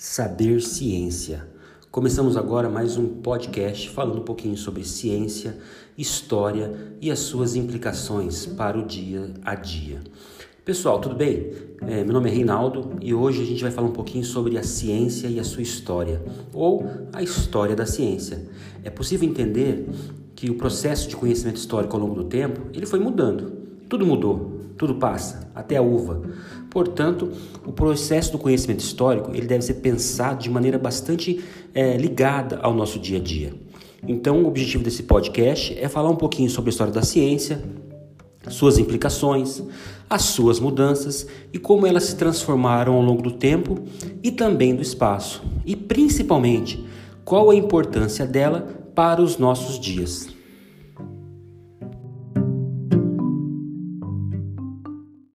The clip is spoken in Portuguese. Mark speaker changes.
Speaker 1: Saber Ciência. Começamos agora mais um podcast falando um pouquinho sobre ciência, história e as suas implicações para o dia a dia. Pessoal, tudo bem? É, meu nome é Reinaldo e hoje a gente vai falar um pouquinho sobre a ciência e a sua história, ou a história da ciência. É possível entender que o processo de conhecimento histórico ao longo do tempo ele foi mudando. Tudo mudou, tudo passa, até a uva. Portanto, o processo do conhecimento histórico ele deve ser pensado de maneira bastante é, ligada ao nosso dia a dia. Então, o objetivo desse podcast é falar um pouquinho sobre a história da ciência, suas implicações, as suas mudanças e como elas se transformaram ao longo do tempo e também do espaço, e principalmente qual a importância dela para os nossos dias.